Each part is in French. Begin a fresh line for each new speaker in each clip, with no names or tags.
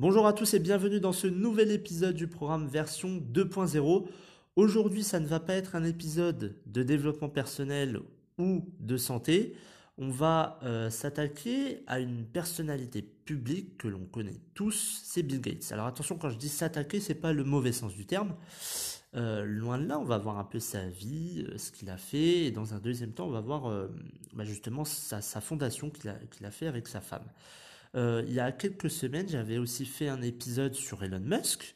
Bonjour à tous et bienvenue dans ce nouvel épisode du programme version 2.0. Aujourd'hui, ça ne va pas être un épisode de développement personnel ou de santé. On va euh, s'attaquer à une personnalité publique que l'on connaît tous, c'est Bill Gates. Alors attention, quand je dis s'attaquer, c'est pas le mauvais sens du terme. Euh, loin de là, on va voir un peu sa vie, euh, ce qu'il a fait, et dans un deuxième temps, on va voir bah, justement sa, fondation qu'il a, fait avec sa femme. il y a quelques semaines, j'avais aussi fait un épisode sur Elon Musk,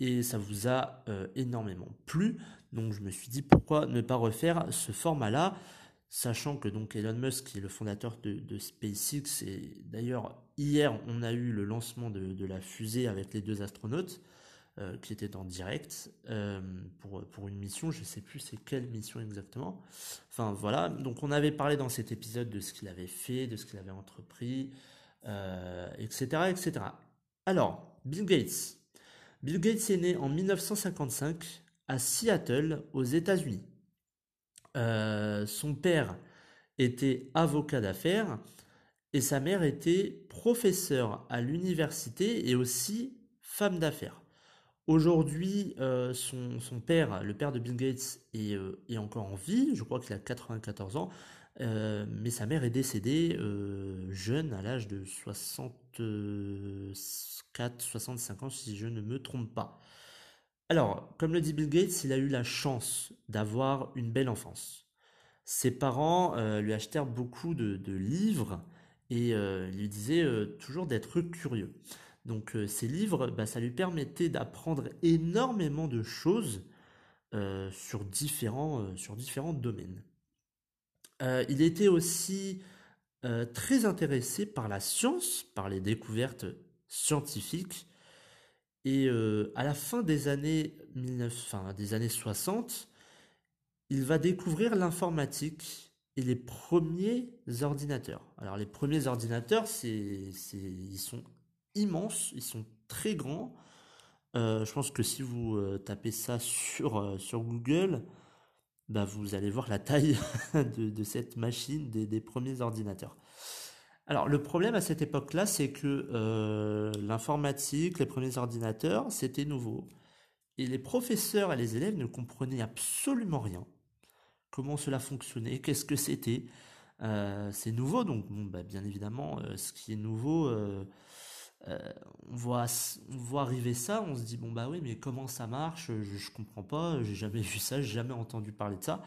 et ça vous a énormément plu, donc je me suis dit pourquoi ne pas refaire ce format-là, sachant que donc Elon Musk, est le fondateur de, SpaceX, et d'ailleurs hier on a eu le lancement de la fusée avec les deux astronautes, euh, qui était en direct euh, pour, pour une mission, je ne sais plus c'est quelle mission exactement. Enfin voilà, donc on avait parlé dans cet épisode de ce qu'il avait fait, de ce qu'il avait entrepris, etc., euh, etc. Alors, Bill Gates. Bill Gates est né en 1955 à Seattle, aux États-Unis. son père était avocat d'affaires et sa mère était professeure à l'université et aussi femme d'affaires. Aujourd'hui, euh, son, père, le père de Bill Gates, est, euh, encore en vie. Je crois qu'il a 94 ans. Euh, mais sa mère est décédée jeune, à l'âge de 64-65 ans, si je ne me trompe pas. Alors, comme le dit Bill Gates, il a eu la chance d'avoir une belle enfance. Ses parents lui achetèrent beaucoup de, de livres et lui disaient toujours d'être curieux. Donc euh, ces livres, bah, ça lui permettait d'apprendre énormément de choses euh, sur, différents, euh, sur différents domaines. il était aussi très intéressé par la science, par les découvertes scientifiques. Et à la fin des années, 19, des années 60, il va découvrir l'informatique et les premiers ordinateurs. Alors les premiers ordinateurs, ils sont immenses, ils sont très grands. Euh, je pense que si vous euh, tapez ça sur, euh, Google, bah, vous allez voir la taille de, cette machine des, premiers ordinateurs. Alors le problème à cette époque-là, c'est que l'informatique, les premiers ordinateurs, c'était nouveau. Et les professeurs et les élèves ne comprenaient absolument rien. Comment cela fonctionnait, qu'est-ce que c'était? c'est nouveau, donc bah, bien évidemment, ce qui est nouveau euh, on, voit, on voit arriver ça, on se dit bon bah oui mais comment ça marche? Je, je comprends pas, j'ai jamais vu ça, j'ai jamais entendu parler de ça.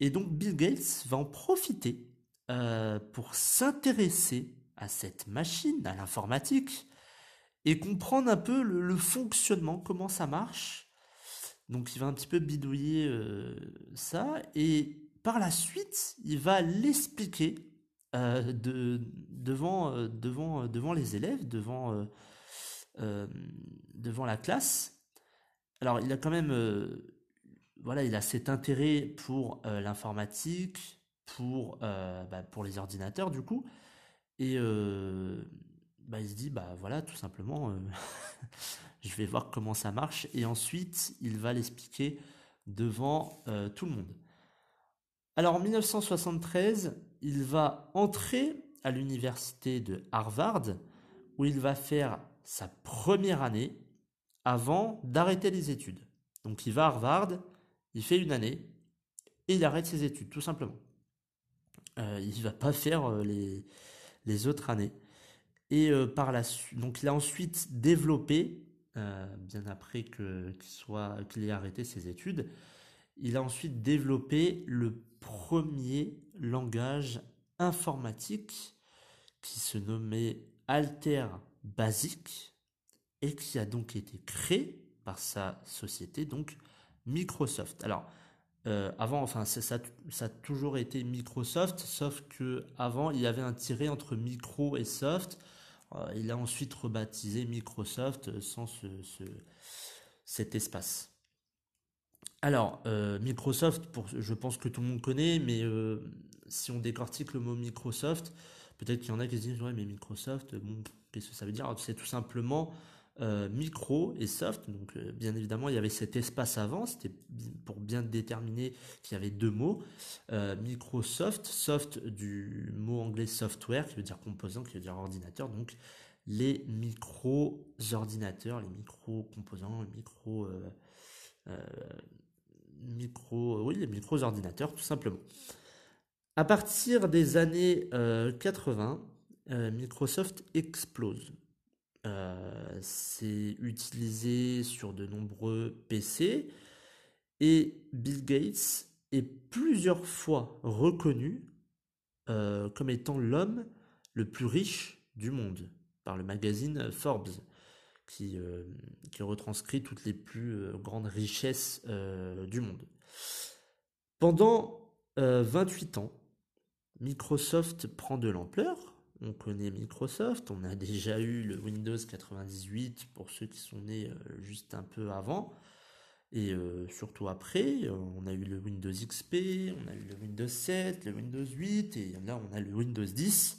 Et donc Bill Gates va en profiter euh, pour s'intéresser à cette machine, à l'informatique, et comprendre un peu le, fonctionnement, comment ça marche. Donc il va un petit peu bidouiller euh, ça, et par la suite, il va l'expliquer euh, de, devant, euh, devant, euh, devant les élèves, devant, devant la classe. Alors, il a quand même, voilà, il a cet intérêt pour l'informatique, pour, bah, pour les ordinateurs, du coup. Et bah, il se dit, bah voilà, tout simplement, je vais voir comment ça marche. Et ensuite, il va l'expliquer devant tout le monde. Alors en 1973, il va entrer à l'université de Harvard, où il va faire sa première année avant d'arrêter les études. Donc il va à Harvard, il fait une année, et il arrête ses études, tout simplement. Euh, il ne va pas faire euh, les, autres années. Et euh, par la suite, donc il a ensuite développé, bien après qu'il qu'il ait arrêté ses études, il a ensuite développé le premier langage informatique qui se nommait Alter Basic et qui a donc été créé par sa société, donc Microsoft. Alors, avant, enfin, ça, a toujours été Microsoft, sauf que avant, il y avait un tiré entre micro et soft. il a ensuite rebaptisé Microsoft sans ce, cet espace. Alors, Microsoft, pour, je pense que tout le monde connaît, mais si on décortique le mot Microsoft, peut-être qu'il y en a qui se disent ouais mais Microsoft, qu'est-ce que ça veut dire? C'est tout simplement euh, micro et soft. Donc euh, bien évidemment il y avait cet espace avant, c'était pour bien déterminer qu'il y avait deux mots. Euh, Microsoft, soft du mot anglais software qui veut dire composant, qui veut dire ordinateur. Donc les micro-ordinateurs, les micro-composants, les micro... micro-ordinateurs, tout simplement. À partir des années 80, euh, euh, Microsoft explose. Euh, c'est utilisé sur de nombreux PC et Bill Gates est plusieurs fois reconnu comme étant l'homme le plus riche du monde par le magazine Forbes qui, qui retranscrit toutes les plus grandes richesses du monde. Pendant 28 ans, Microsoft prend de l'ampleur. On connaît Microsoft, on a déjà eu le Windows 98 pour ceux qui sont nés euh, juste un peu avant. Et euh, surtout après, euh, on a eu le Windows XP, on a eu le Windows 7, le Windows 8, et là on a le Windows 10.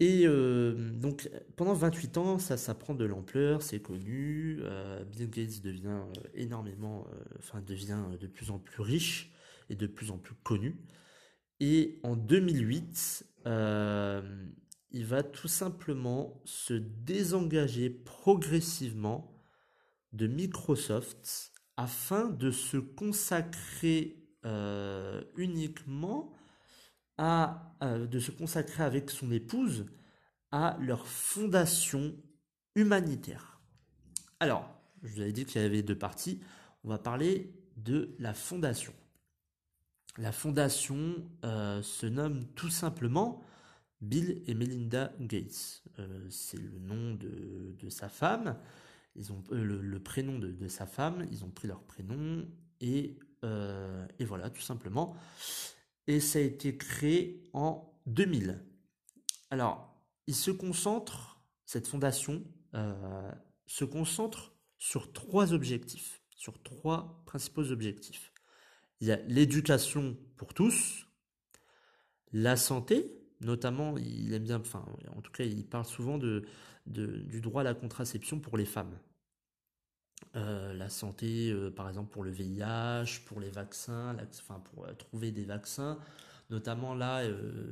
Et donc pendant 28 ans, ça, prend de l'ampleur, c'est connu. Bill Gates devient énormément, enfin devient de plus en plus riche et de plus en plus connu. Et en 2008, euh, il va tout simplement se désengager progressivement de Microsoft afin de se consacrer euh, uniquement de se consacrer avec son épouse à leur fondation humanitaire. Alors, je vous avais dit qu'il y avait deux parties. On va parler de la fondation. La fondation euh, se nomme tout simplement Bill et Melinda Gates. Euh, c'est le nom de, sa femme. Ils ont euh, le, prénom de, sa femme. Ils ont pris leur prénom et, et voilà tout simplement. Et ça a été créé en 2000. Alors, il se concentre cette fondation se concentre sur trois objectifs, sur trois principaux objectifs il y a l'éducation pour tous, la santé, notamment, il aime bien, enfin, en tout cas, il parle souvent du droit à la contraception pour les femmes. Euh, la santé, euh, par exemple, pour le VIH, pour les vaccins, enfin, pour euh, trouver des vaccins. Notamment là,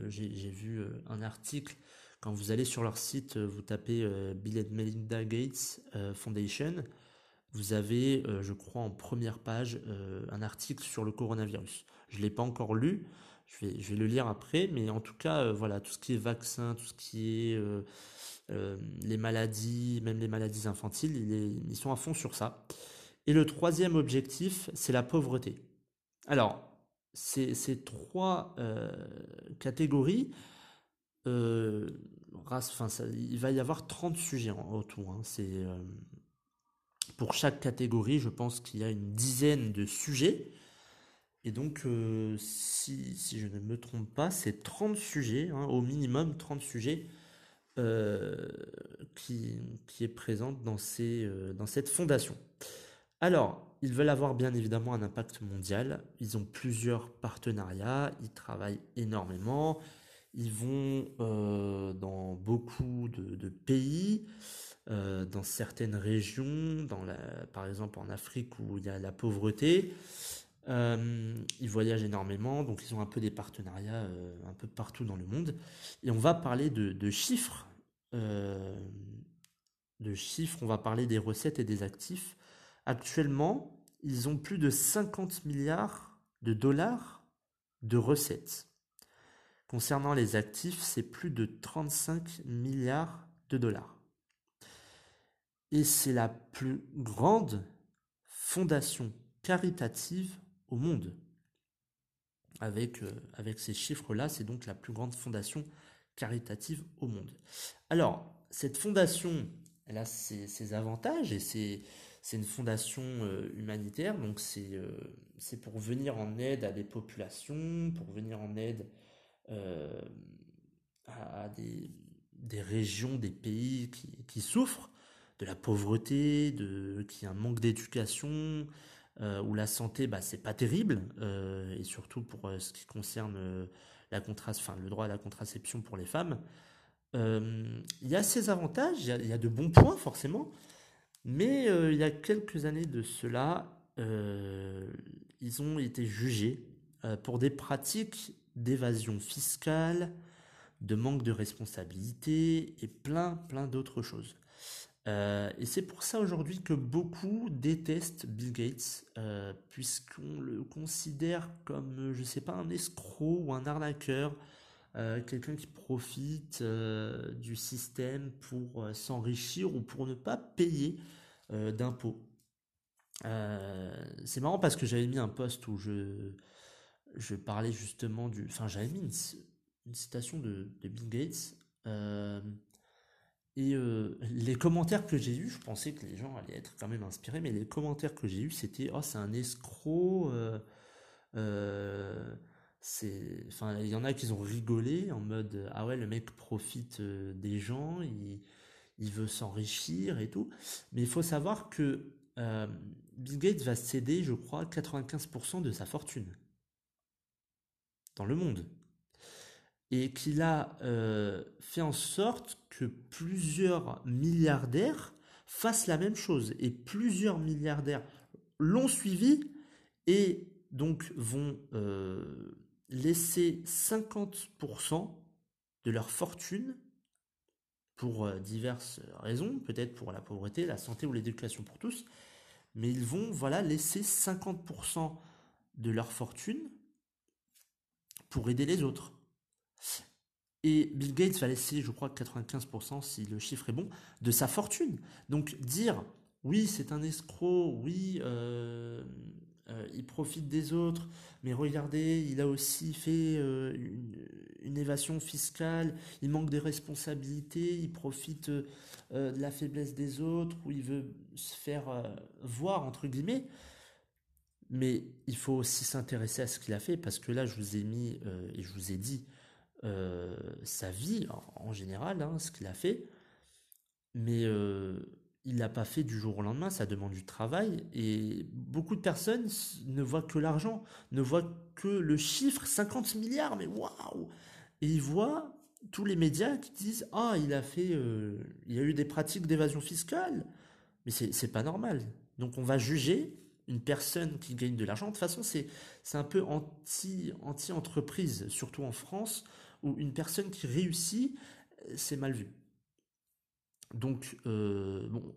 j'ai vu un article, quand vous allez sur leur site, vous tapez Bill Melinda Gates Foundation, vous avez, je crois, en première page, un article sur le coronavirus. Je l'ai pas encore lu, je vais, je vais, le lire après, mais en tout cas, euh, voilà, tout ce qui est vaccin, tout ce qui est les maladies, même les maladies infantiles, ils sont à fond sur ça. Et le troisième objectif, c'est la pauvreté. Alors, ces, trois catégories, race, enfin, il va y avoir 30 sujets en, autour. Hein, c'est pour chaque catégorie, je pense qu'il y a une dizaine de sujets. Et donc, euh, si, je ne me trompe pas, c'est 30 sujets, hein, au minimum 30 sujets, euh, qui, qui, est présente dans, ces, euh, dans cette fondation. Alors, ils veulent avoir bien évidemment un impact mondial. Ils ont plusieurs partenariats, ils travaillent énormément, ils vont dans beaucoup de, pays. Dans certaines régions, dans la, par exemple en Afrique où il y a la pauvreté. Euh, ils voyagent énormément, donc ils ont un peu des partenariats euh, un peu partout dans le monde. Et on va parler de, chiffres. de chiffres, on va parler des recettes et des actifs. Actuellement, ils ont plus de 50 milliards de dollars de recettes. Concernant les actifs, c'est plus de 35 milliards de dollars. Et c'est la plus grande fondation caritative au monde. Avec, euh, avec ces chiffres-là, c'est donc la plus grande fondation caritative au monde. Alors, cette fondation, elle a ses, avantages et c'est une fondation humanitaire, donc c'est c'est pour venir en aide à des populations, pour venir en aide à, des, des, régions, des pays qui, qui, souffrent de la pauvreté, de qui un manque d'éducation, euh, où la santé, bah, c'est pas terrible, euh, et surtout pour euh, ce qui concerne enfin, le droit à la contraception pour les femmes. Il y a ses avantages, il y, a de bons points forcément, mais il y a quelques années de cela, ils ont été jugés pour des pratiques d'évasion fiscale, de manque de responsabilité et plein plein d'autres choses. Euh, et c'est pour ça aujourd'hui que beaucoup détestent Bill Gates, euh, puisqu'on le considère comme, je sais pas, un escroc ou un arnaqueur, euh, quelqu'un qui profite du système pour s'enrichir ou pour ne pas payer d'impôts. c'est marrant parce que j'avais mis un post où je, parlais justement du... Enfin, j'avais mis une, citation de, Bill Gates et euh, les commentaires que j'ai eus, je pensais que les gens allaient être quand même inspirés, mais les commentaires que j'ai eus, c'était oh c'est un escroc. Euh, euh, c'est, enfin, il y en a qui ont rigolé en mode ah ouais le mec profite des gens, il, il veut s'enrichir et tout. Mais il faut savoir que Bill Gates va céder, je crois, 95% de sa fortune dans le monde et qu'il a euh, fait en sorte que plusieurs milliardaires fassent la même chose. Et plusieurs milliardaires l'ont suivi et donc vont euh, laisser 50% de leur fortune pour euh, diverses raisons, peut-être pour la pauvreté, la santé ou l'éducation pour tous, mais ils vont voilà laisser 50% de leur fortune pour aider les autres. Et Bill Gates va laisser, je crois, 95%, si le chiffre est bon, de sa fortune. Donc dire, oui, c'est un escroc, oui, euh, euh, il profite des autres, mais regardez, il a aussi fait euh, une, évasion fiscale, il manque des responsabilités, il profite de la faiblesse des autres, ou il veut se faire voir, entre guillemets. Mais il faut aussi s'intéresser à ce qu'il a fait, parce que là, je vous ai mis, et je vous ai dit, euh, sa vie en, général, hein, ce qu'il a fait, mais euh, il l'a pas fait du jour au lendemain, ça demande du travail, et beaucoup de personnes ne voient que l'argent, ne voient que le chiffre 50 milliards, mais waouh Et ils voient tous les médias qui disent ah il a fait, euh, il y a eu des pratiques d'évasion fiscale, mais c'est pas normal. Donc on va juger une personne qui gagne de l'argent. De toute façon, c'est un peu anti, anti-entreprise, surtout en France, où une personne qui réussit, c'est mal vu. Donc, euh, bon,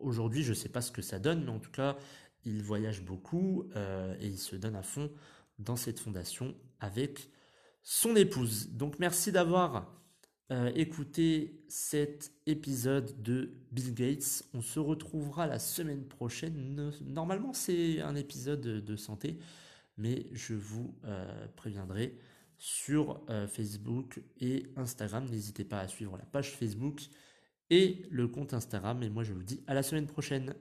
aujourd'hui, je ne sais pas ce que ça donne, mais en tout cas, il voyage beaucoup euh, et il se donne à fond dans cette fondation avec son épouse. Donc, merci d'avoir euh, écouté cet épisode de Bill Gates. On se retrouvera la semaine prochaine. Normalement, c'est un épisode de santé, mais je vous préviendrai sur euh, Facebook et Instagram. N'hésitez pas à suivre la page Facebook et le compte Instagram. Et moi, je vous dis à la semaine prochaine.